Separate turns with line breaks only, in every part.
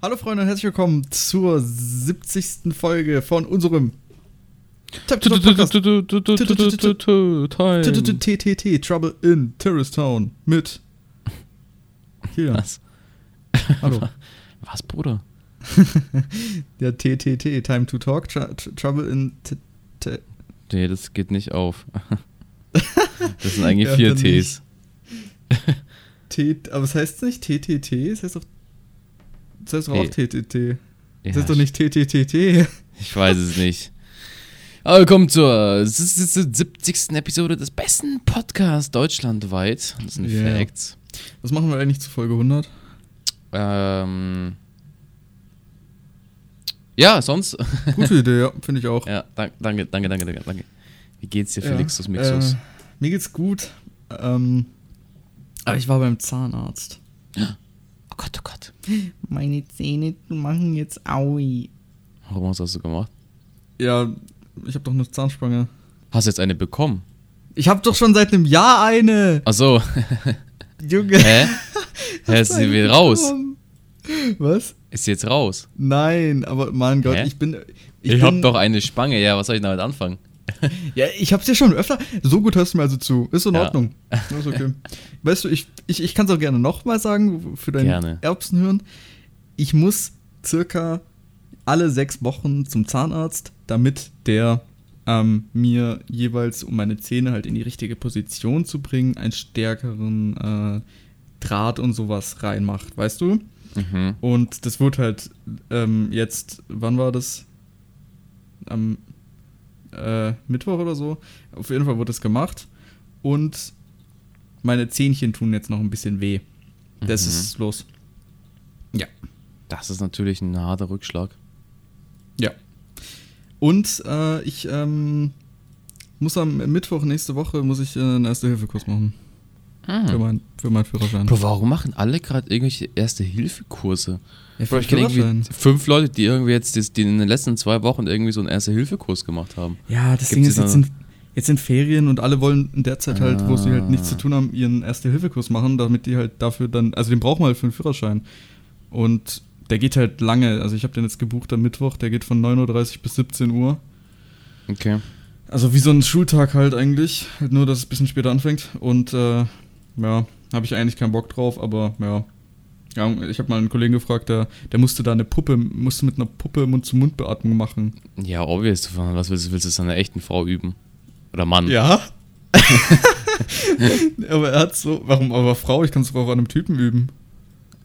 Hallo Freunde und herzlich willkommen zur 70. Folge von unserem TTT Trouble in Terrorist Town mit Kilian.
Was?
Hallo.
Was, Bruder?
Der TTT Time to Talk Tr- Tr- Trouble in
Nee, das geht nicht auf. Das sind eigentlich vier Ts.
T aber es heißt nicht TTT, es heißt doch es heißt doch auch
Hey.
TTT.
Ja,
Es heißt doch nicht TTTT.
Ich weiß es nicht. Aber willkommen zur 70. Episode des besten Podcasts deutschlandweit. Das sind
Yeah.
Facts.
Was machen wir eigentlich zu Folge 100?
Ähm. Ja, sonst.
Gute Idee, ja, finde ich auch.
Ja, danke, danke, danke, danke, danke. Wie geht's dir,
Ja,
Felixus Mixus?
Äh, mir geht's gut. Ähm, aber ich war beim Zahnarzt.
oh Gott, oh Gott.
Meine Zähne machen jetzt Aui.
Warum hast du das so gemacht?
Ja, ich habe doch eine Zahnspange.
Hast du jetzt eine bekommen?
Ich habe doch schon seit einem Jahr eine.
Ach so.
Junge.
Hä? Hä, ist sie wieder raus?
Was?
Ist sie jetzt raus?
Nein, aber mein Gott,
Hä?
ich bin.
Ich,
bin,
hab doch eine Spange, ja, was soll ich damit anfangen?
Ja, ich hab's dir schon öfter. So gut hörst du mir also zu. Ist in
Ja.
Ordnung. Ist okay. weißt du, ich, ich, ich kann es auch gerne nochmal sagen für dein
Gerne.
Erbsenhirn. Ich muss circa alle sechs Wochen zum Zahnarzt, damit der ähm, mir jeweils, um meine Zähne halt in die richtige Position zu bringen, einen stärkeren äh, Draht und sowas reinmacht, weißt du?
Mhm.
Und das wurde halt ähm, jetzt, wann war das? Am äh, Mittwoch oder so. Auf jeden Fall wurde das gemacht. Und meine Zähnchen tun jetzt noch ein bisschen weh. Das
Mhm.
ist los. Ja.
Das ist natürlich ein harter Rückschlag.
Ja. Und äh, ich ähm, muss am Mittwoch nächste Woche muss ich äh, einen Erste-Hilfe-Kurs machen. Für,
Hm.
mein, für meinen Führerschein.
Bro, warum machen alle gerade irgendwelche Erste-Hilfe-Kurse?
Ja,
Bro, ich kenne irgendwie fünf Leute, die irgendwie jetzt das- die in den letzten zwei Wochen irgendwie so einen Erste-Hilfe-Kurs gemacht haben.
Ja, das
Gibt's
Ding ist, jetzt sind, jetzt sind Ferien und alle wollen in der Zeit halt, wo sie halt nichts
Ah.
zu tun haben, ihren Erste-Hilfe-Kurs machen, damit die halt dafür dann, also den brauchen wir halt für den Führerschein. Und der geht halt lange, also ich habe den jetzt gebucht am Mittwoch, der geht von 9.30 Uhr bis 17 Uhr.
Okay.
Also wie so ein Schultag halt eigentlich, halt nur, dass es ein bisschen später anfängt. Und äh, ja, habe ich eigentlich keinen Bock drauf, aber ja. ja ich habe mal einen Kollegen gefragt, der, der musste da eine Puppe, musste mit einer Puppe Mund-zu-Mund-Beatmung machen.
Ja, obvious. Was willst du? Willst du es an einer echten Frau üben? Oder Mann?
Ja. aber er hat so, warum aber Frau? Ich kann es doch auch an einem Typen üben.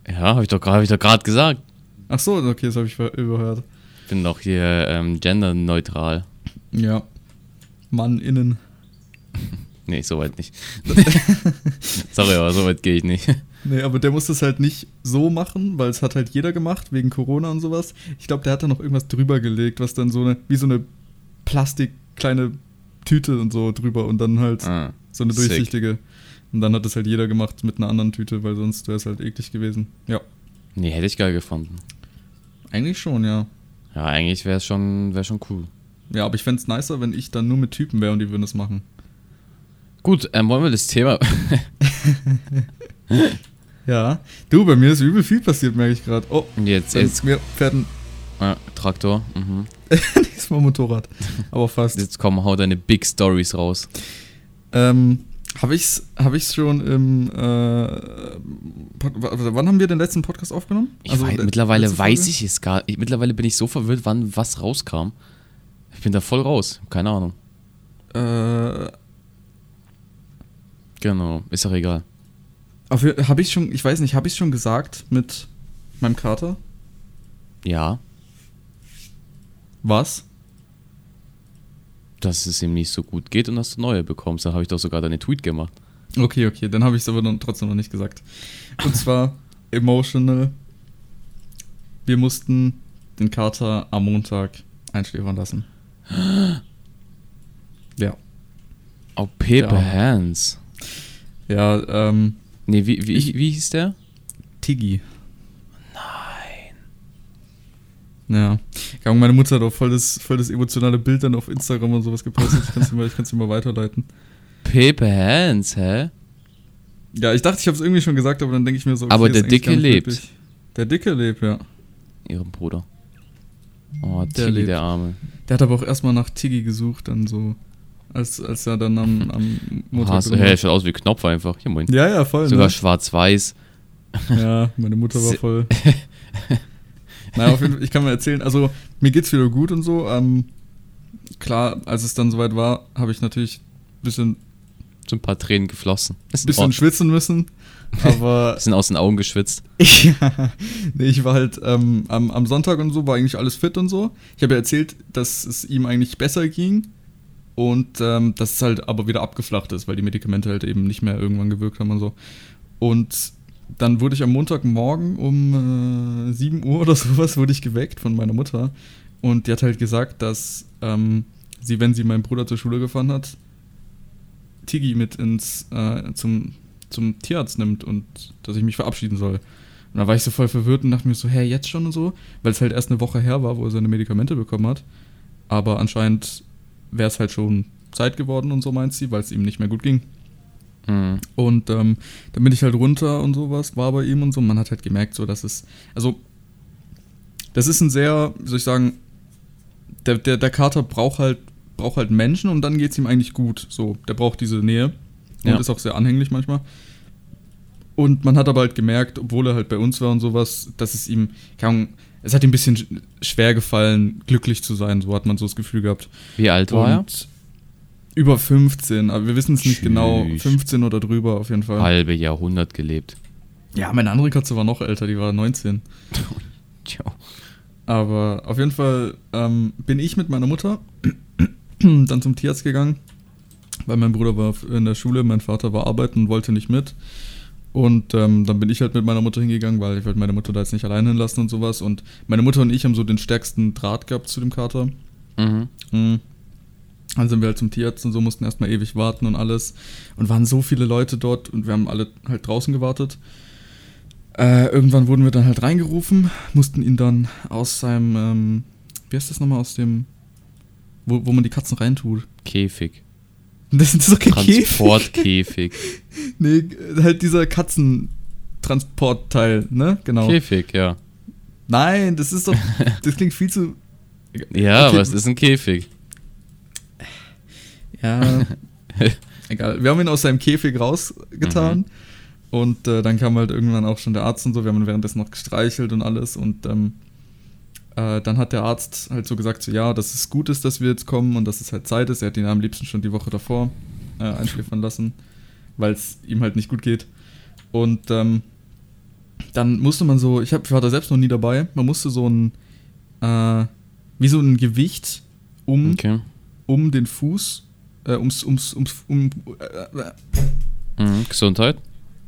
Ja, habe ich doch hab ich doch gerade gesagt.
Ach so, okay, das habe ich überhört.
Ich bin doch hier ähm, genderneutral.
Ja. Mann innen.
Nee, soweit nicht. Sorry, aber soweit gehe ich nicht.
Nee, aber der muss das halt nicht so machen, weil es hat halt jeder gemacht, wegen Corona und sowas. Ich glaube, der hat da noch irgendwas drüber gelegt, was dann so eine, wie so eine Plastik kleine Tüte und so drüber und dann halt
Ah,
so eine
sick.
durchsichtige. Und dann hat das halt jeder gemacht mit einer anderen Tüte, weil sonst wäre es halt eklig gewesen. Ja.
Nee, hätte ich geil gefunden.
Eigentlich schon, ja.
Ja, eigentlich wäre es schon, wär schon cool.
Ja, aber ich fände es nicer, wenn ich dann nur mit Typen wäre und die würden das machen.
Gut, ähm, wollen wir das Thema.
Ja. Du, bei mir ist übel viel passiert, merke ich gerade. Oh,
jetzt, jetzt,
mir fährt ein
ah, Traktor. Mhm.
diesmal Motorrad. Aber fast.
Jetzt komm, hau deine Big Stories raus.
Ähm, habe ich's, hab ich's schon im, äh, wann haben wir den letzten Podcast aufgenommen?
Ich
Also,
weiß,
le-
mittlerweile weiß ich es gar ich, Mittlerweile bin ich so verwirrt, wann was rauskam. Ich bin da voll raus. Keine Ahnung.
Äh,
Genau, ist auch egal.
habe ich schon, ich weiß nicht, habe ich schon gesagt mit meinem Kater?
Ja,
Was?
dass es ihm nicht so gut geht und dass du neue bekommst. Da habe ich doch sogar deine Tweet gemacht.
Okay, okay, dann habe ich es aber dann trotzdem noch nicht gesagt. Und zwar emotional. Wir mussten den Kater am Montag einschläfern lassen. Ja.
Oh, Paper
Ja.
Hands.
Ja, ähm,
Nee, wie, wie,
Ich-
wie hieß der?
Tiggy. Nein. Ja. Meine Mutter hat auch voll das, voll das emotionale Bild dann auf Instagram und sowas gepostet. Ich kann es dir, mal- ich dir mal weiterleiten.
Paper Hands, hä?
Ja, ich dachte, ich habe es irgendwie schon gesagt, aber dann denke ich mir so,
Aber
ist
der Dicke lebt.
möglich. Der Dicke lebt, ja.
ihrem Bruder. Oh,
Der
Tiggy,
lebt.
der Arme.
Der hat aber auch erstmal nach Tiggy gesucht, dann so, als, als er dann am, am
so,
drin
hey, schaut aus wie Knopf einfach. Hier, moin.
ja, ja, voll.
Sogar
ne?
schwarz-weiß.
Ja, meine Mutter war voll. naja, auf jeden Fall, ich kann mal erzählen, also mir geht's wieder gut und so. Ähm, klar, als es dann soweit war, habe ich natürlich ein bisschen,
So ein paar Tränen geflossen. Ist in
bisschen schwitzen müssen. Aber
Bisschen aus den Augen geschwitzt.
ja, nee, ich war halt ähm, am, am Sonntag und so, war eigentlich alles fit und so. Ich habe ja erzählt, dass es ihm eigentlich besser ging und ähm, dass halt aber wieder abgeflacht ist, weil die Medikamente halt eben nicht mehr irgendwann gewirkt haben und so. Und dann wurde ich am Montagmorgen um äh, 7 Uhr oder sowas wurde ich geweckt von meiner Mutter und die hat halt gesagt, dass ähm, sie, wenn sie meinen Bruder zur Schule gefahren hat, Tigi mit ins äh, zum, zum Tierarzt nimmt und dass ich mich verabschieden soll. Und da war ich so voll verwirrt und dachte mir so, hä, jetzt schon und so? Weil es halt erst eine Woche her war, wo er seine Medikamente bekommen hat. Aber anscheinend wäre es halt schon Zeit geworden und so meint sie, weil es ihm nicht mehr gut ging.
Mhm.
Und ähm, dann bin ich halt runter und sowas, war bei ihm und so. Man hat halt gemerkt, so dass es, also, das ist ein sehr, soll ich sagen, der, der, der Kater braucht halt, braucht halt Menschen und dann geht es ihm eigentlich gut. So, der braucht diese Nähe und
Ja.
ist auch sehr anhänglich manchmal. Und man hat aber halt gemerkt, obwohl er halt bei uns war und sowas, dass es ihm, keine Ahnung, es hat ihm ein bisschen sch- schwer gefallen, glücklich zu sein, so hat man so das Gefühl gehabt.
Wie alt war er?
Über 15, aber wir wissen es nicht
Tschüss.
genau. 15 oder drüber auf jeden Fall.
Halbe Jahrhundert gelebt.
Ja, meine andere Katze war noch älter, die war 19.
Tja.
Aber auf jeden Fall ähm, bin ich mit meiner Mutter dann zum Tierarzt gegangen, weil mein Bruder war in der Schule, mein Vater war arbeiten und wollte nicht mit. Und ähm, dann bin ich halt mit meiner Mutter hingegangen, weil ich wollte meine Mutter da jetzt nicht alleine hinlassen und sowas. Und meine Mutter und ich haben so den stärksten Draht gehabt zu dem Kater.
Mhm.
Mhm. Dann sind wir halt zum Tierarzt und so, mussten erstmal ewig warten und alles. Und waren so viele Leute dort und wir haben alle halt draußen gewartet. Äh, irgendwann wurden wir dann halt reingerufen, mussten ihn dann aus seinem, ähm, wie heißt das nochmal, aus dem, wo, wo man die Katzen reintut.
Käfig.
Das kein Käfig.
Transportkäfig.
Nee, halt dieser Katzentransportteil, ne? Genau.
Käfig, ja.
Nein, das ist doch, das klingt viel zu,
Ja,
Okay.
aber es ist ein Käfig.
Ja. Egal. Wir haben ihn aus seinem Käfig rausgetan.
Mhm.
Und äh, dann kam halt irgendwann auch schon der Arzt und so. Wir haben ihn währenddessen noch gestreichelt und alles. Und ähm, äh, dann hat der Arzt halt so gesagt: so, Ja, dass es gut ist, dass wir jetzt kommen und dass es halt Zeit ist. Er hat ihn am liebsten schon die Woche davor äh, einschläfern lassen, weil es ihm halt nicht gut geht. Und ähm, dann musste man so, ich, hab, ich war da selbst noch nie dabei, man musste so ein, äh, wie so ein Gewicht um
Okay.
um den Fuß, äh, ums, ums, ums, um, äh, äh,
Mhm. Gesundheit.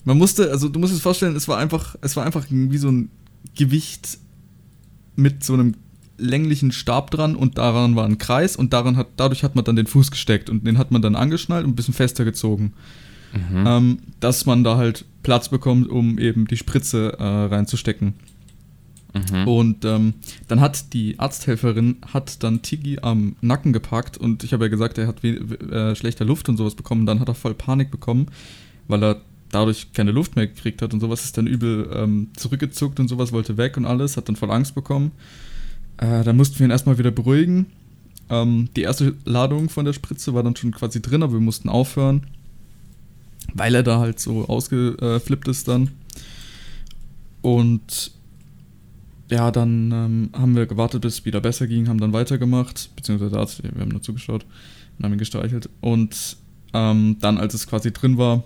man musste, also du musst es vorstellen, es war einfach, es war einfach wie so ein Gewicht mit so einem länglichen Stab dran und daran war ein Kreis und daran hat, dadurch hat man dann den Fuß gesteckt und den hat man dann angeschnallt und ein bisschen fester gezogen,
Mhm.
ähm, dass man da halt Platz bekommt, um eben die Spritze äh, reinzustecken.
Mhm.
Und ähm, dann hat die Arzthelferin hat dann Tigi am Nacken gepackt und ich habe ja gesagt, er hat äh, schlechter Luft und sowas bekommen. Dann hat er voll Panik bekommen, weil er dadurch keine Luft mehr gekriegt hat und sowas ist dann übel ähm, zurückgezuckt und sowas, wollte weg und alles, hat dann voll Angst bekommen. Äh, dann mussten wir ihn erstmal wieder beruhigen. Ähm, die erste Ladung von der Spritze war dann schon quasi drin, aber wir mussten aufhören, weil er da halt so ausgeflippt ist dann. Und ja, dann ähm, haben wir gewartet, bis es wieder besser ging, haben dann weitergemacht, beziehungsweise Arzt, wir haben nur zugeschaut und haben ihn gestreichelt. Und ähm, dann, als es quasi drin war,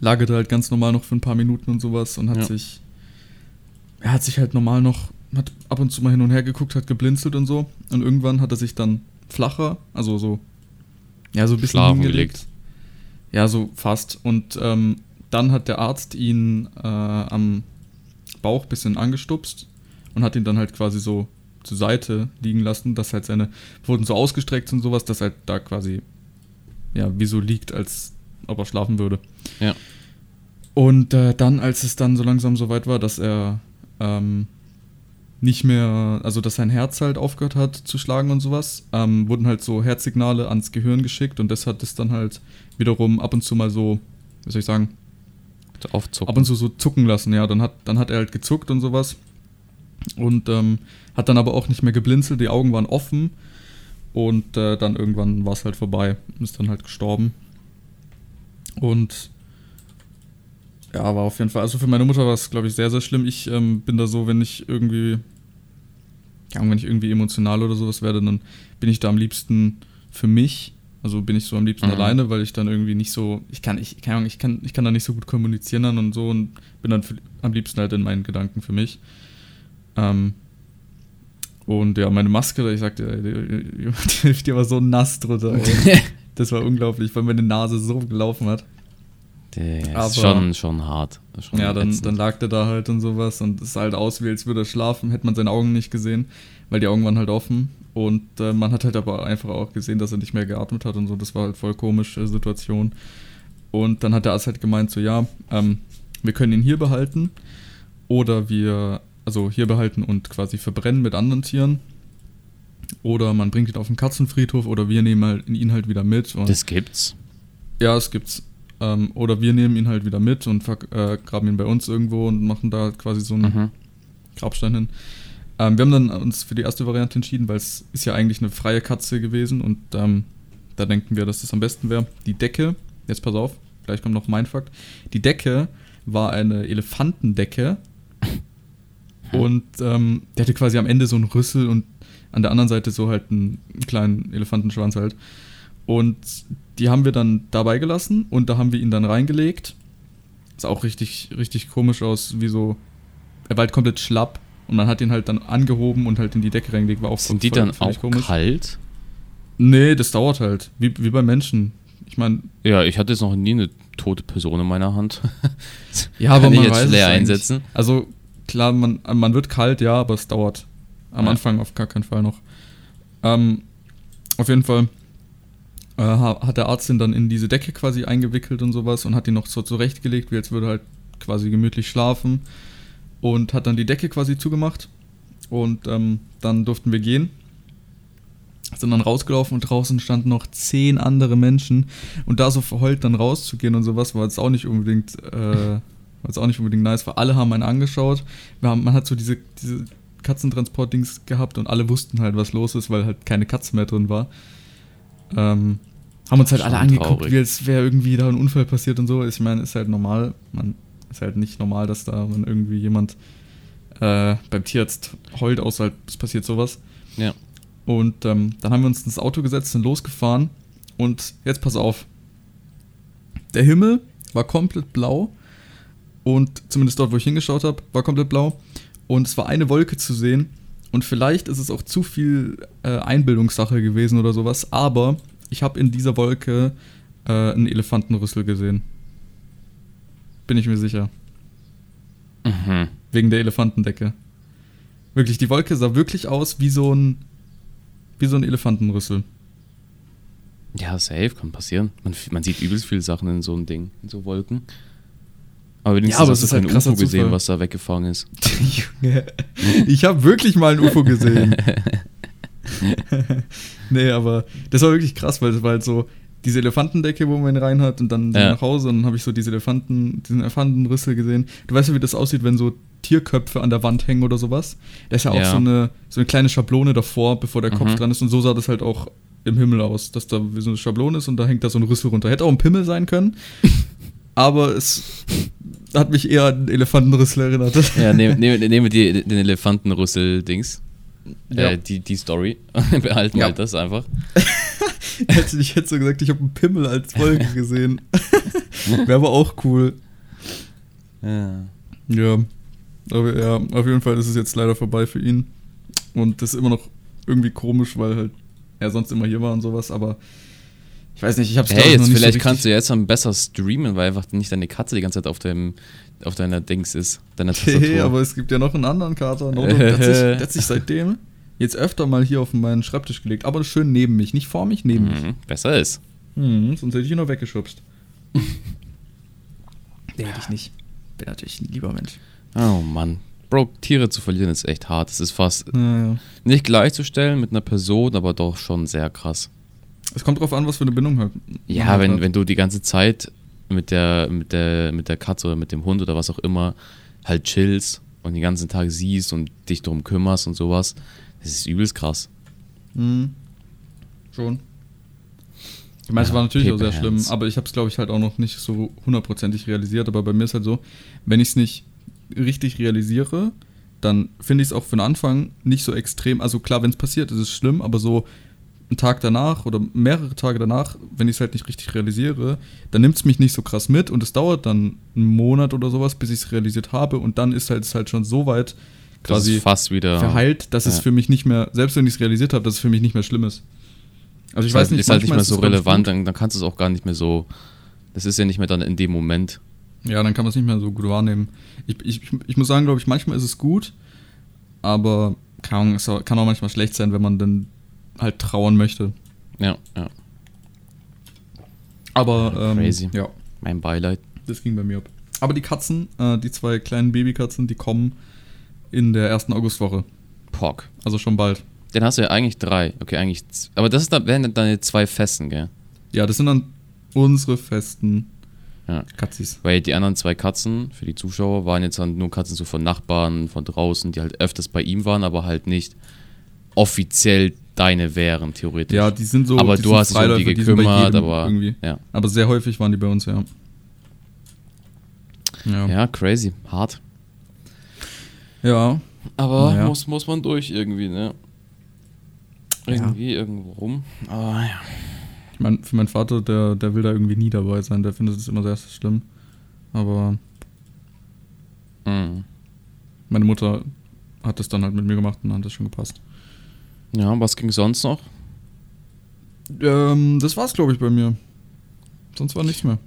lag er da halt ganz normal noch für ein paar Minuten und sowas und hat
Ja.
sich, er hat sich halt normal noch, hat ab und zu mal hin und her geguckt, hat geblinzelt und so. Und irgendwann hat er sich dann flacher, also so, ja, so ein bisschen
Schlafen
hingelegt.
gelegt.
Ja, so fast. Und ähm, dann hat der Arzt ihn äh, am Bauch ein bisschen angestupst und hat ihn dann halt quasi so zur Seite liegen lassen, dass halt seine wurden so ausgestreckt und sowas, dass halt da quasi ja wie so liegt, als ob er schlafen würde.
Ja.
Und äh, dann, als es dann so langsam so weit war, dass er ähm, nicht mehr, also dass sein Herz halt aufgehört hat zu schlagen und sowas, ähm, wurden halt so Herzsignale ans Gehirn geschickt und das hat es dann halt wiederum ab und zu mal so, wie soll ich sagen,
Aufzucken.
ab und zu so zucken lassen, ja. Dann hat, dann hat er halt gezuckt und sowas. Und ähm, hat dann aber auch nicht mehr geblinzelt, die Augen waren offen. Und äh, dann irgendwann war es halt vorbei. Ist dann halt gestorben. Und ja, war auf jeden Fall. Also für meine Mutter war es, glaube ich, sehr, sehr schlimm. Ich ähm, bin da so, wenn ich irgendwie, ja, wenn ich irgendwie emotional oder sowas werde, dann bin ich da am liebsten für mich. Also bin ich so am liebsten
Mhm.
alleine, weil ich dann irgendwie nicht so, ich kann, ich, keine Ahnung, ich kann, ich kann da nicht so gut kommunizieren dann und so und bin dann für, am liebsten halt in meinen Gedanken für mich. Ähm, und ja, meine Maske, ich sagte, die, die, die war so nass drunter. Das war unglaublich, weil meine Nase so gelaufen hat.
Der ist schon, schon hart. Schon
Ja, dann,
ätzend.
dann lag der da halt und sowas und es sah halt aus, wie als würde er schlafen, hätte man seine Augen nicht gesehen, weil die Augen waren halt offen. Und äh, man hat halt aber einfach auch gesehen, dass er nicht mehr geatmet hat und so. Das war halt voll komische Situation. Und dann hat der Arzt halt gemeint, so ja, ähm, wir können ihn hier behalten oder wir, also hier behalten und quasi verbrennen mit anderen Tieren. Oder man bringt ihn auf den Katzenfriedhof oder wir nehmen halt, ihn halt wieder mit.
Das gibt's.
ja, es gibt's. Ähm, oder wir nehmen ihn halt wieder mit und äh, graben ihn bei uns irgendwo und machen da quasi so einen
Mhm.
Grabstein hin. Ähm, wir haben dann uns für die erste Variante entschieden, weil es ist ja eigentlich eine freie Katze gewesen und ähm, da denken wir, dass das am besten wäre. Die Decke, jetzt pass auf, gleich kommt noch mein Fakt. Die Decke war eine Elefantendecke und ähm, der hatte quasi am Ende so einen Rüssel und an der anderen Seite so halt einen kleinen Elefantenschwanz halt. Und die haben wir dann dabei gelassen und da haben wir ihn dann reingelegt. Ist auch richtig, richtig komisch aus, wie so. Er war halt komplett schlapp und man hat ihn halt dann angehoben und halt in die Decke reingelegt. War auch
Sind die dann auch kalt?
Nee, das dauert halt. Wie, wie bei Menschen. Ich meine,
Ja, ich hatte jetzt noch nie eine tote Person in meiner Hand.
ja, aber
Kann ich
man
jetzt
weiß es
leer einsetzen?
Also klar, man, man wird kalt, ja, aber es dauert. Am
Ja.
Anfang auf gar keinen Fall noch. Ähm, auf jeden Fall äh, ha- hat der Arzt ihn dann in diese Decke quasi eingewickelt und sowas und hat ihn noch so zurechtgelegt, wie als würde er halt quasi gemütlich schlafen und hat dann die Decke quasi zugemacht und ähm, dann durften wir gehen. Sind dann rausgelaufen und draußen standen noch zehn andere Menschen und da so verheult dann rauszugehen und sowas war jetzt auch nicht unbedingt, äh, war jetzt auch nicht unbedingt nice, weil alle haben einen angeschaut. Haben, man hat so diese, diese Katzentransport-Dings gehabt und alle wussten halt, was los ist, weil halt keine Katze mehr drin war. Ähm, haben uns halt alle angeguckt,
traurig.
wie als wäre irgendwie da ein Unfall passiert und so. Ich meine, ist halt normal. Man ist halt nicht normal, dass da man irgendwie jemand äh, beim Tierarzt heult, außer halt, es passiert sowas.
Ja.
Und ähm, dann haben wir uns ins Auto gesetzt und losgefahren. Und jetzt pass auf. Der Himmel war komplett blau. Und zumindest dort, wo ich hingeschaut habe, war komplett blau. Und es war eine Wolke zu sehen. Und vielleicht ist es auch zu viel äh, Einbildungssache gewesen oder sowas. Aber ich habe in dieser Wolke äh, einen Elefantenrüssel gesehen. Bin ich mir sicher.
Mhm.
Wegen der Elefantendecke. Wirklich, die Wolke sah wirklich aus wie so ein, wie so ein Elefantenrüssel.
Ja, safe, kann passieren. Man, man sieht übelst viele Sachen in so einem Ding, in so Wolken. Aber wenigstens
Ja, aber
hast
es
du
halt
kein
krasser
UFO gesehen,
Zufall.
was da weggefahren ist.
Junge, ich habe wirklich mal ein UFO gesehen. nee, aber das war wirklich krass, weil das war halt so diese Elefantendecke, wo man ihn rein hat und dann
Ja.
nach Hause und dann habe ich so diese Elefanten, diesen Elefantenrüssel gesehen. Du weißt ja, wie das aussieht, wenn so Tierköpfe an der Wand hängen oder sowas. Da ist ja auch
Ja.
so eine, so eine kleine Schablone davor, bevor der Kopf
Mhm.
dran ist und so sah das halt auch im Himmel aus, dass da wie so eine Schablone ist und da hängt da so ein Rüssel runter. Hätte auch ein Pimmel sein können, aber es hat mich eher an einen Elefantenrüssel erinnert.
Ja, nehmen nehm, die, den Elefantenrüssel-Dings.
Ja.
Äh, die, die Story. Behalten
Ja.
halt das einfach.
Hätte ich hätte so gesagt, ich habe einen Pimmel als Wolke gesehen. Wäre aber auch cool.
Ja.
Ja. Aber ja, auf jeden Fall ist es jetzt leider vorbei für ihn. Und das ist immer noch irgendwie komisch, weil halt er sonst immer hier war und sowas, aber ich weiß nicht, ich habe
Hey, jetzt vielleicht kannst du jetzt dann besser streamen, weil einfach nicht deine Katze die ganze Zeit auf deinem auf deiner Dings ist, deiner Tastatur.
Okay, aber es gibt ja noch einen anderen Kater. Noto, der, hat sich, der hat sich seitdem jetzt öfter mal hier auf meinen Schreibtisch gelegt, aber schön neben mich, nicht vor mich, neben mich.
mhm, besser ist.
Hm, sonst hätte ich ihn noch weggeschubst. nee, hätte ich nicht. Bin natürlich ein lieber Mensch.
Oh Mann. Bro, Tiere zu verlieren ist echt hart. Es ist fast
Naja.
nicht gleichzustellen mit einer Person, aber doch schon sehr krass.
Es kommt drauf an, was für eine Bindung halt.
Ja,
halt
wenn,
hat.
wenn du die ganze Zeit mit der, mit der, mit der Katze oder mit dem Hund oder was auch immer halt chillst und den ganzen Tag siehst und dich drum kümmerst und sowas, das ist übelst krass.
Mhm. Schon. Ich meine, es war natürlich auch sehr schlimm,
Hands.
aber ich habe es, glaube ich, halt auch noch nicht so hundertprozentig realisiert. Aber bei mir ist halt so, wenn ich es nicht richtig realisiere, dann finde ich es auch für den Anfang nicht so extrem. Also klar, wenn es passiert, ist es schlimm, aber so einen Tag danach oder mehrere Tage danach, wenn ich es halt nicht richtig realisiere, dann nimmt es mich nicht so krass mit und es dauert dann einen Monat oder sowas, bis ich es realisiert habe und dann ist halt es halt schon so weit
Das
quasi
ist fast wieder.
verheilt, dass es
Ja.
für mich nicht mehr, selbst wenn ich es realisiert habe, dass es für mich nicht mehr schlimm ist. Also ich
ist
weiß
halt,
nicht,
ist halt nicht mehr so
es
relevant, dann, dann kannst du es auch gar nicht mehr so. Das ist ja nicht mehr dann in dem Moment.
Ja, dann kann man es nicht mehr so gut wahrnehmen. Ich, ich, ich muss sagen, glaube ich, manchmal ist es gut, aber keine Ahnung, es kann auch manchmal schlecht sein, wenn man dann halt trauern möchte.
Ja, ja.
Aber ähm,
Crazy.
ja,
Mein Beileid.
das ging bei mir ab. Aber die Katzen, äh, die zwei kleinen Babykatzen, die kommen in der ersten Augustwoche.
Pock.
Also schon bald.
Den hast du ja eigentlich drei. Okay, eigentlich. Aber das ist dann, wären dann deine zwei Festen, gell?
Ja, das sind dann unsere festen
Ja.
Katzis.
Weil die anderen zwei Katzen, für die Zuschauer, waren jetzt dann nur Katzen so von Nachbarn, von draußen, die halt öfters bei ihm waren, aber halt nicht offiziell deine wären, theoretisch.
Ja, die sind so.
aber
die
du hast dich um die
die
gekümmert,
jedem
aber.
Irgendwie.
Ja.
Aber sehr häufig waren die bei uns, ja. Ja.
ja, crazy. Hart.
ja.
Aber
Naja.
muss, muss man durch irgendwie, ne? Irgendwie, irgendwo rum. Aber ja.
Ich mein, für meinen Vater, der, der will da irgendwie nie dabei sein. Der findet es immer sehr schlimm. Aber
Mhm.
meine Mutter hat das dann halt mit mir gemacht und dann hat das schon gepasst.
Ja, was ging sonst noch?
Ähm, das war's, glaube ich, bei mir. Sonst war nichts mehr.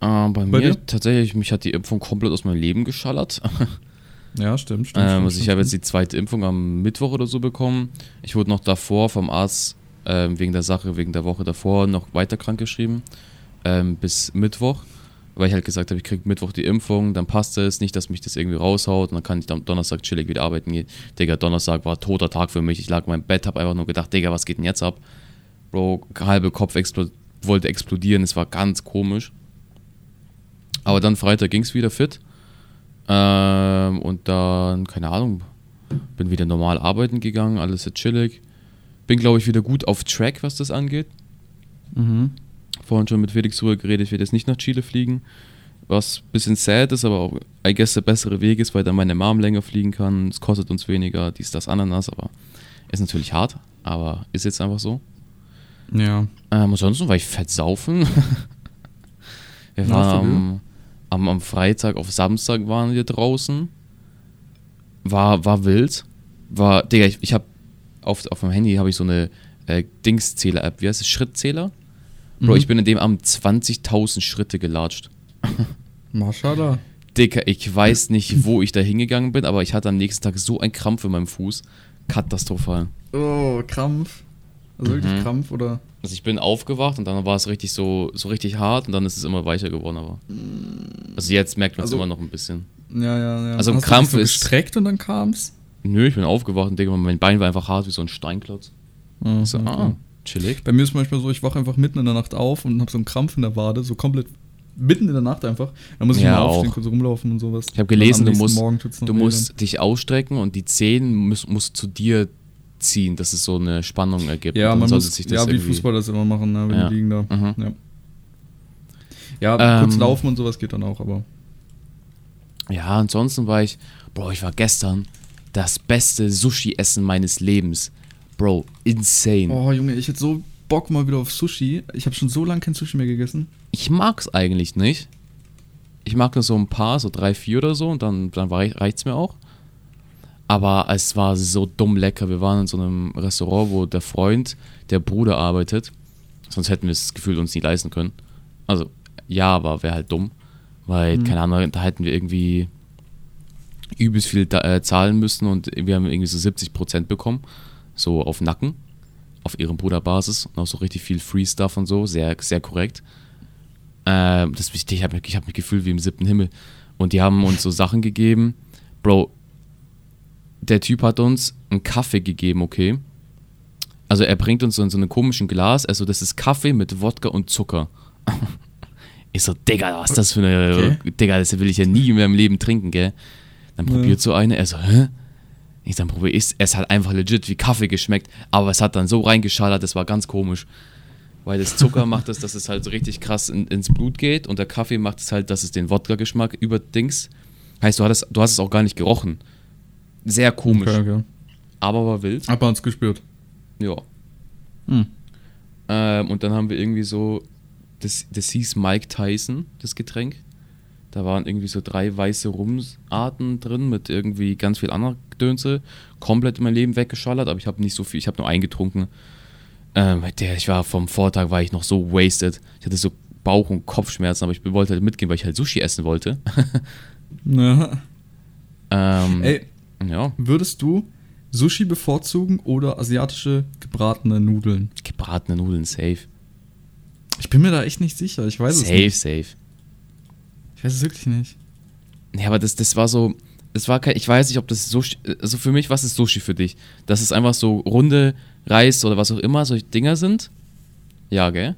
Äh, bei,
Bei
mir
dir?
tatsächlich, mich hat die Impfung komplett aus meinem Leben geschallert.
Ja, stimmt, stimmt.
Ähm, also ich habe jetzt die zweite Impfung am Mittwoch oder so bekommen. Ich wurde noch davor vom Arzt ähm, wegen der Sache, wegen der Woche davor noch weiter krank geschrieben. Ähm, bis Mittwoch. Weil ich halt gesagt habe, ich kriege Mittwoch die Impfung, dann passt es, nicht, dass mich das irgendwie raushaut und dann kann ich am Donnerstag chillig wieder arbeiten gehen. Digga, Donnerstag war toter Tag für mich. Ich lag in meinem Bett, habe einfach nur gedacht, Digga, was geht denn jetzt ab? Bro, halbe Kopf explo wollte explodieren, es war ganz komisch. Aber dann Freitag ging es wieder fit. Ähm, und dann, keine Ahnung, bin wieder normal arbeiten gegangen, alles ist chillig. Bin, glaube ich, wieder gut auf Track, was das angeht.
Mhm.
Vorhin schon mit Felix drüber geredet, ich werde jetzt nicht nach Chile fliegen. Was ein bisschen sad ist, aber auch, I guess, der bessere Weg ist, weil dann meine Mom länger fliegen kann. Es kostet uns weniger, dies, das, Ananas, aber ist natürlich hart, aber ist jetzt einfach so.
Ja.
Ähm, ansonsten war ich fett saufen. wir waren am, am, am Freitag auf Samstag waren wir draußen. War, war wild. War, Digga, ich, ich hab auf, auf meinem Handy habe ich so eine äh, Dingszähler-App, wie heißt es? Schrittzähler? Bro,
Mhm.
ich bin in dem Abend 20.000 Schritte gelatscht.
Mashallah.
Dicker, ich weiß nicht, wo ich da hingegangen bin, aber ich hatte am nächsten Tag so einen Krampf in meinem Fuß. Katastrophal.
Oh, Krampf. Also wirklich
Mhm.
Krampf oder?
Also ich bin aufgewacht und dann war es richtig so, so richtig hart und dann ist es immer weicher geworden, aber. Also jetzt merkt man es
Also-
immer noch ein bisschen.
Ja, ja, ja.
Also ein
Hast
Krampf
du dich
ist-
so gestreckt und dann kam's?
Nö, ich bin aufgewacht und denke, mein Bein war einfach hart wie so ein Steinklotz.
Mhm,
so,
okay.
Chillig.
Bei mir ist manchmal so, ich wache einfach mitten in der Nacht auf und habe so einen Krampf in der Wade, so komplett mitten in der Nacht einfach. Dann muss ich
Ja,
mal aufstehen,
auch.
kurz rumlaufen und sowas.
Ich habe gelesen, du musst, du musst dich ausstrecken und die Zehen musst, musst zu dir ziehen, dass es so eine Spannung ergibt.
Ja, man
sollte
muss,
sich das
ja, wie Fußballer das immer machen, ne, wenn
Ja.
die liegen da.
Mhm.
Ja, ja kurz
Ähm,
laufen und sowas geht dann auch, aber.
Ja, ansonsten war ich, Bro, ich war gestern das beste Sushi-Essen meines Lebens. Bro, insane.
Oh, Junge, ich hätte so Bock mal wieder auf Sushi. Ich habe schon so lange kein Sushi mehr gegessen.
Ich mag's eigentlich nicht. Ich mag nur so ein paar, so drei, vier oder so und dann, dann reicht's mir auch. Aber es war so dumm lecker. Wir waren in so einem Restaurant, wo der Freund, der Bruder arbeitet. Sonst hätten wir es gefühlt uns nie leisten können. Also, ja, aber wäre halt dumm. Weil,
Mhm.
keine Ahnung, da hätten wir irgendwie übelst viel da, äh, zahlen müssen und wir haben irgendwie so 70% bekommen. So auf Nacken. Auf ihrem Bruderbasis. Und auch so richtig viel Free Stuff und so. Sehr, sehr korrekt. Ähm, das, ich ich habe ich hab mich gefühlt wie im siebten Himmel. Und die haben uns so Sachen gegeben. Bro, der Typ hat uns einen Kaffee gegeben, okay? Also er bringt uns so in so einem komischen Glas. Also das ist Kaffee mit Wodka und Zucker. Ich so, Digga, was ist das für eine...
Okay.
Digga, das will ich ja nie in meinem Leben trinken, gell? Dann
Ja.
probiert so eine, er so, hä? Ich dann probiere ich es hat einfach legit wie Kaffee geschmeckt, aber es hat dann so reingeschallert, das war ganz komisch. Weil das Zucker macht es, dass es halt so richtig krass in, ins Blut geht und der Kaffee macht es halt, dass es den Wodka-Geschmack überdings. Heißt, du, hattest, du hast es auch gar nicht gerochen. Sehr komisch,
Okay, okay.
aber war wild.
Hat man es gespürt.
Ja.
Hm.
Ähm, und dann haben wir irgendwie so, das, das hieß Mike Tyson, das Getränk. Da waren irgendwie so drei weiße Rumarten drin mit irgendwie ganz viel anderer Gedönse. Komplett in mein Leben weggeschallert, aber ich habe nicht so viel, ich habe nur eingetrunken. Ähm, der, ich war vom Vortag war ich noch so wasted. Ich hatte so Bauch- und Kopfschmerzen, aber ich wollte halt mitgehen, weil ich halt Sushi essen wollte.
Ja.
ähm,
Ey,
ja,
würdest du Sushi bevorzugen oder asiatische gebratene Nudeln?
gebratene Nudeln, safe.
Ich bin mir da echt nicht sicher. Ich weiß es
Safe,
nicht.
safe.
Ich weiß es wirklich nicht.
Ja, aber das, das war so, das war kein, ich weiß nicht, ob das Sushi, also für mich, was ist Sushi für dich? Dass es einfach so runde Reis oder was auch immer, solche Dinger sind? Ja, gell?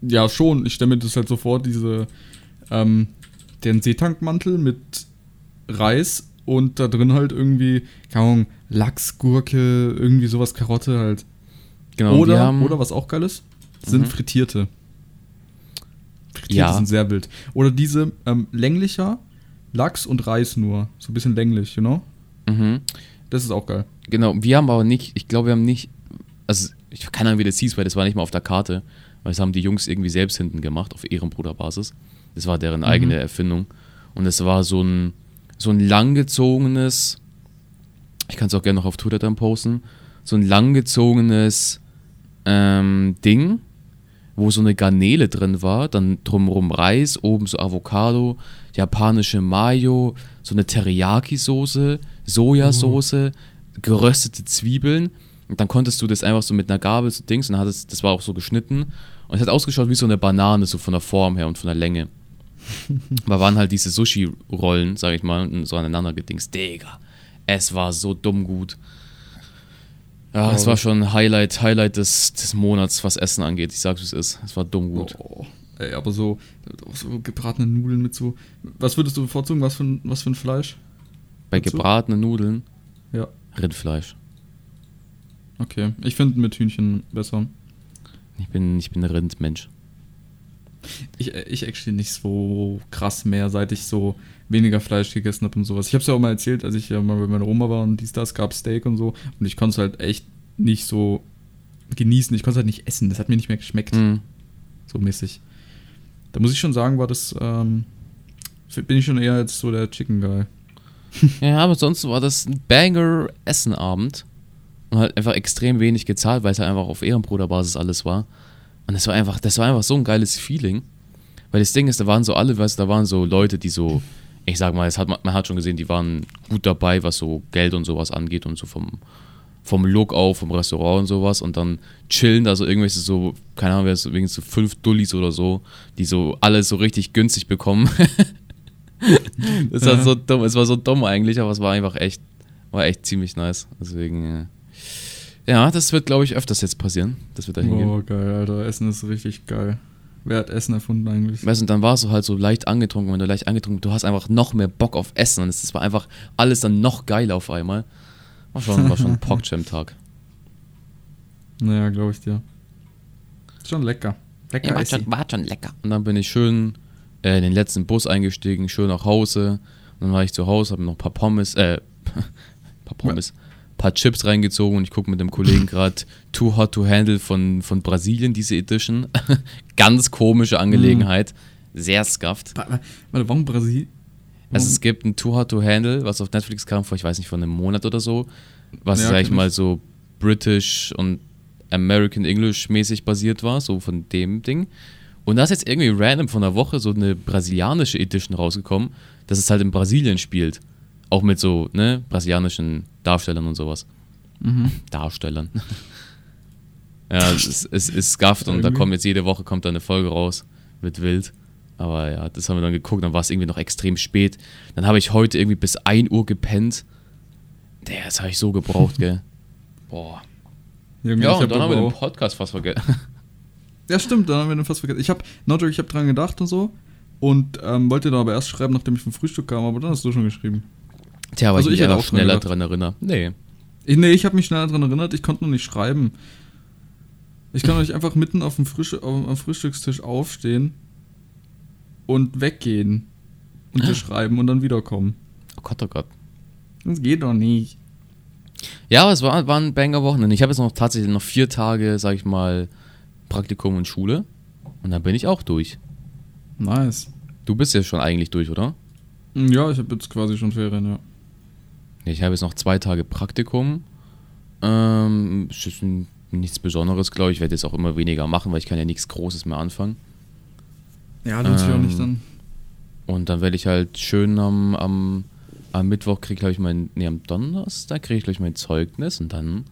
Ja, schon. Ich stelle mir das halt so vor, diese, ähm, den Seetankmantel mit Reis und da drin halt irgendwie, keine Ahnung, Lachs, Gurke, irgendwie sowas, Karotte halt.
Genau.
oder, oder was auch geil ist, sind
Mhm.
Frittierte. Frittierte
Ja.
sind sehr wild. Oder diese ähm, länglicher Lachs und Reis nur. So ein bisschen länglich, you know?
Mhm.
Das ist auch geil.
Genau, wir haben aber nicht, ich glaube, wir haben nicht, also ich keine Ahnung, wie das hieß, weil das war nicht mal auf der Karte, weil das haben die Jungs irgendwie selbst hinten gemacht, auf Ehrenbruderbasis. Das war deren eigene Erfindung. Und es war so ein, so ein langgezogenes, ich kann es auch gerne noch auf Twitter dann posten, so ein langgezogenes ähm, Ding, wo so eine Garnele drin war, dann drumherum Reis, oben so Avocado, japanische Mayo, so eine Teriyaki-Soße, Sojasauce, geröstete Zwiebeln. Und dann konntest du das einfach so mit einer Gabel so Dings und hattest, das war auch so geschnitten. Und es hat ausgeschaut wie so eine Banane, so von der Form her und von der Länge. Aber waren halt diese Sushi-Rollen, sag ich mal, und so aneinander gedingst. Digga, es war so dumm gut. Ja, es war schon ein Highlight, Highlight des, des Monats, was Essen angeht. Ich sag's, wie es ist. Es war dumm gut.
Oh, ey, aber so, so gebratene Nudeln mit so. Was würdest du bevorzugen? Was für ein, was für ein Fleisch?
Bei
dazu?
gebratenen Nudeln,
Ja.
Rindfleisch.
Okay. Ich finde mit Hühnchen besser.
Ich bin, ich bin ein Rindmensch.
Ich, ich actually nicht so krass mehr, seit ich so weniger Fleisch gegessen habe und sowas. Ich habe es ja auch mal erzählt, als ich ja mal bei meiner Oma war und dies, das, gab Steak und so. Und ich konnte es halt echt nicht so genießen. Ich konnte es halt nicht essen. Das hat mir nicht mehr geschmeckt.
Mhm.
So mäßig. Da muss ich schon sagen, war das, ähm, bin ich schon eher jetzt so der Chicken Guy.
Ja, aber sonst war das ein Banger-Essenabend. Und halt einfach extrem wenig gezahlt, weil es halt einfach auf Ehrenbruderbasis alles war. Und das war einfach, das war einfach so ein geiles Feeling. Weil das Ding ist, da waren so alle, weißt du, da waren so Leute, die so, ich sag mal, es hat, man, hat schon gesehen, die waren gut dabei, was so Geld und sowas angeht und so vom, vom Look auf, vom Restaurant und sowas. Und dann chillen da so irgendwelche so, keine Ahnung, wer ist so, wegen so fünf Dullis oder so, die so alles so richtig günstig bekommen. das war
Ja.
so dumm, es war so dumm eigentlich, aber es war einfach echt, war echt ziemlich nice. Deswegen, äh, ja, das wird, glaube ich, öfters jetzt passieren, dass wir da hingehen.
Oh, geil, Alter. Essen ist richtig geil. Wer hat Essen erfunden eigentlich?
Weißt du, und dann warst du halt so leicht angetrunken, wenn du leicht angetrunken du hast einfach noch mehr Bock auf Essen und es war einfach alles dann noch geiler auf einmal. War schon, war schon ein Pogchamp-Tag.
Naja, glaube ich dir. Schon lecker. Lecker
war,
Essi.
schon, war schon lecker. Und dann bin ich schön äh, in den letzten Bus eingestiegen, schön nach Hause. Und dann war ich zu Hause, habe noch ein paar Pommes, äh, paar Pommes, paar Chips reingezogen und ich gucke mit dem Kollegen gerade Too Hot to Handle von, von Brasilien, diese Edition. Ganz komische Angelegenheit. Sehr scuffed.
Wa- wa- Warte, warum Brasil?
Also es gibt ein Too Hot to Handle, was auf Netflix kam vor, ich weiß nicht, vor einem Monat oder so, was,
Ja,
sag ich mal, so British und American English mäßig basiert war, so von dem Ding. Und da ist jetzt irgendwie random von der Woche so eine brasilianische Edition rausgekommen, dass es halt in Brasilien spielt. Auch mit so, ne, brasilianischen Darstellern und sowas.
Mhm.
Darstellern. ja, es ist, es ist scuffed und da kommt jetzt jede Woche kommt da eine Folge raus. Wird wild. Aber ja, das haben wir dann geguckt, dann war es irgendwie noch extrem spät. Dann habe ich heute irgendwie bis 1 Uhr gepennt. Der, das habe ich so gebraucht, gell. Boah.
Junge,
Ja,
ich hab
und dann haben wir den Podcast fast vergessen.
Ja, stimmt, dann haben wir den fast vergessen. Ich habe, Notjoke, ich habe dran gedacht und so. Und ähm, wollte dann aber erst schreiben, nachdem ich vom Frühstück kam, aber dann hast du schon geschrieben.
Tja, aber
Also
ich
ich
mich
hätte auch dran
schneller dran erinnere. Nee.
Ich, nee, ich habe mich schneller daran erinnert, ich konnte nur nicht schreiben. Ich kann doch nicht einfach mitten auf dem auf, am Frühstückstisch aufstehen und weggehen und dir schreiben und dann wiederkommen.
Oh Gott, oh Gott.
Das geht doch nicht.
Ja, aber es war, war ein Banger-Wochenende. Ich habe jetzt noch tatsächlich noch vier Tage, sag ich mal, Praktikum und Schule. Und dann bin ich auch durch.
Nice.
Du bist ja schon eigentlich durch, oder?
Ja, ich habe jetzt quasi schon Ferien, ja.
Ich habe jetzt noch zwei Tage Praktikum. Ähm, ist nichts Besonderes, glaube ich. Ich werde jetzt auch immer weniger machen, weil ich kann ja nichts Großes mehr anfangen.
Ja, lohnt sich auch
Ähm,
nicht dann.
Und dann werde ich halt schön am, am, am Mittwoch kriege glaube ich mein, nee, am Donnerstag kriege ich glaube ich mein Zeugnis und dann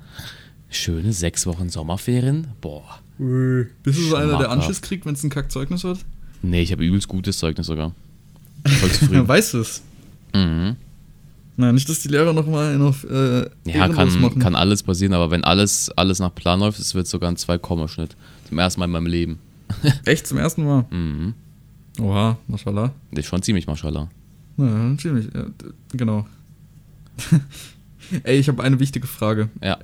schöne sechs Wochen Sommerferien. Boah.
Bist du so einer, der. Anschiss kriegt, wenn es ein Kackzeugnis wird?
Nee, ich habe übelst gutes Zeugnis sogar. Voll zufrieden.
Weißt du es?
mhm.
Nein, nicht, dass die Lehrer nochmal noch äh,
Ja, kann,
machen.
kann alles passieren, aber wenn alles, alles nach Plan läuft, es wird sogar ein 2-Komma-Schnitt. Zum ersten Mal in meinem Leben.
Echt zum ersten Mal?
Mhm.
Oha, mashallah.
Das ist schon ziemlich maschallah.
Ja, ziemlich. Ja, genau. Ey, ich habe eine wichtige Frage
Ja.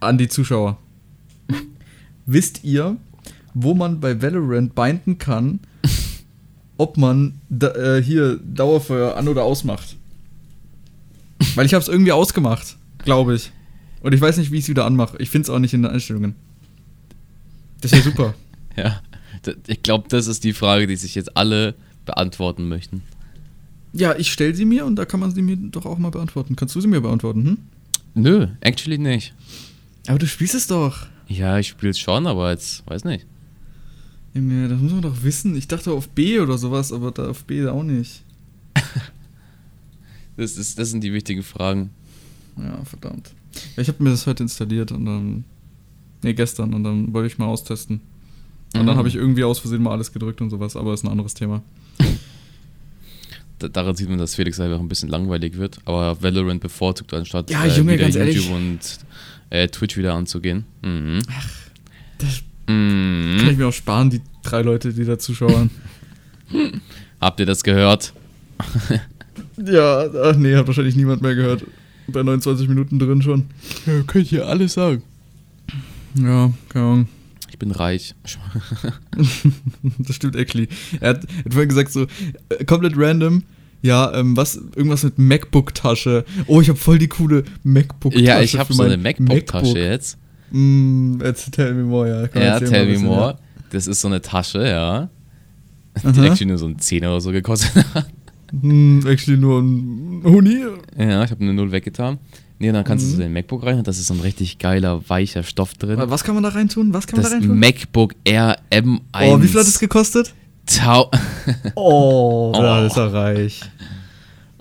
an die Zuschauer. Wisst ihr, wo man bei Valorant binden kann, ob man da, äh, hier Dauerfeuer an- oder ausmacht? Weil ich habe es irgendwie ausgemacht, glaube ich. Und ich weiß nicht, wie ich es wieder anmache. Ich finde es auch nicht in den Einstellungen. Das ist ja super.
Ja. Ich glaube, das ist die Frage, die sich jetzt alle beantworten möchten.
ja, ich stelle sie mir und da kann man sie mir doch auch mal beantworten. Kannst du sie mir beantworten, hm?
Nö, actually nicht.
Aber du spielst es doch.
Ja, ich spiele es schon, aber jetzt weiß nicht.
Junge, das muss man doch wissen. Ich dachte auf B oder sowas, aber da auf B auch nicht.
Das, ist, das sind die wichtigen Fragen.
Ja, verdammt. Ich habe mir das heute installiert und dann. Nee, gestern und dann wollte ich mal austesten. Und dann
Mhm.
habe ich irgendwie aus Versehen mal alles gedrückt und sowas, aber ist ein anderes Thema.
Da, daran sieht man, dass Felix einfach ein bisschen langweilig wird, aber Valorant bevorzugt anstatt
Ja, Junge,
wieder
ganz ehrlich.
YouTube und äh, Twitch wieder anzugehen. Mhm.
Das kann ich
Mhm.
mir auch sparen, die drei Leute, die da zuschauen.
Habt ihr das gehört?
ja, ach nee, hat wahrscheinlich niemand mehr gehört. Bei 29 Minuten drin schon.
Ja, könnt ihr alles sagen.
Ja, keine Ahnung.
Ich bin reich.
Das stimmt actually. Er hat, er hat vorhin gesagt so, äh, komplett random, ja, ähm, was, irgendwas mit MacBook-Tasche. Oh, ich habe voll die coole MacBook-Tasche.
Ja, ich habe
für
so eine
mein
MacBook-Tasche jetzt.
Mm, jetzt tell me more, ja. Komm,
Ja, tell me
bisschen,
more. Das ist so eine Tasche, ja. Die
Aha.
actually nur so ein 10 oder so gekostet hat.
Hm, actually nur ein Huni.
Ja, ich habe eine Null weggetan. Nee, dann kannst du
Mhm.
so dein MacBook rein das ist so ein richtig geiler, weicher Stoff drin.
Was kann man da reintun? Was kann man
Das
da reintun?
MacBook Air M1.
Oh, wie viel hat es gekostet?
Tau
Oh,
Oh.
das ist ja reich.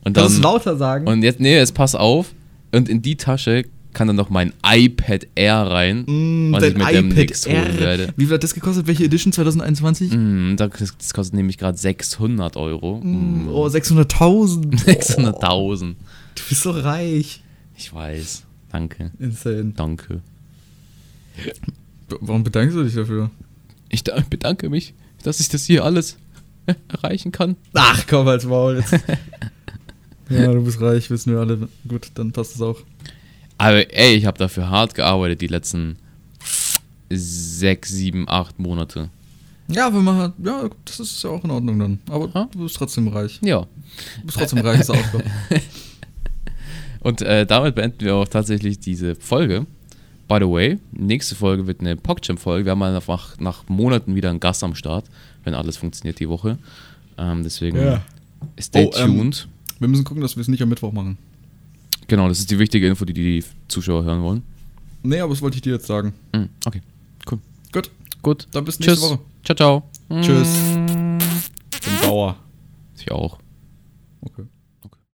und
du
dann
lauter sagen?
und jetzt nee, jetzt pass auf und in die Tasche kann dann noch mein iPad Air rein,
Mm,
was ich mit demnächst holen werde.
Wie viel hat das gekostet? Welche Edition 2021?
Mm, das das kostet nämlich gerade 600 Euro.
Mm,
Mm.
Oh, 600.000.
600.000.
Du bist so reich.
Ich weiß. Danke.
Insane.
Danke.
Warum bedankst du dich dafür?
Ich da- bedanke mich, dass ich das hier alles erreichen kann.
Ach, komm als Maul jetzt. ja, du bist reich, wissen wir alle. Gut, dann passt es auch.
Aber ey, ich habe dafür hart gearbeitet die letzten sechs, sieben, acht Monate.
Ja, wenn man hat, ja, das ist ja auch in Ordnung dann. Aber
Ja.
du bist trotzdem reich.
Ja.
Du bist trotzdem reich, ist auch.
Und äh, damit beenden wir auch tatsächlich diese Folge. By the way, nächste Folge wird eine PogChamp-Folge. Wir haben mal nach, nach Monaten wieder einen Gast am Start, wenn alles funktioniert die Woche. Ähm, deswegen
Ja.
stay
Oh, ähm,
tuned.
Wir müssen gucken, dass wir es nicht am Mittwoch machen.
Genau, das ist die wichtige Info, die die Zuschauer hören wollen.
Nee, aber das wollte ich dir jetzt sagen.
Mm, okay, cool.
Gut,
Gut.
dann bis nächste
Tschüss.
Woche.
Ciao, ciao.
Tschüss.
Mm.
Den Bauer.
Ich auch.
Okay.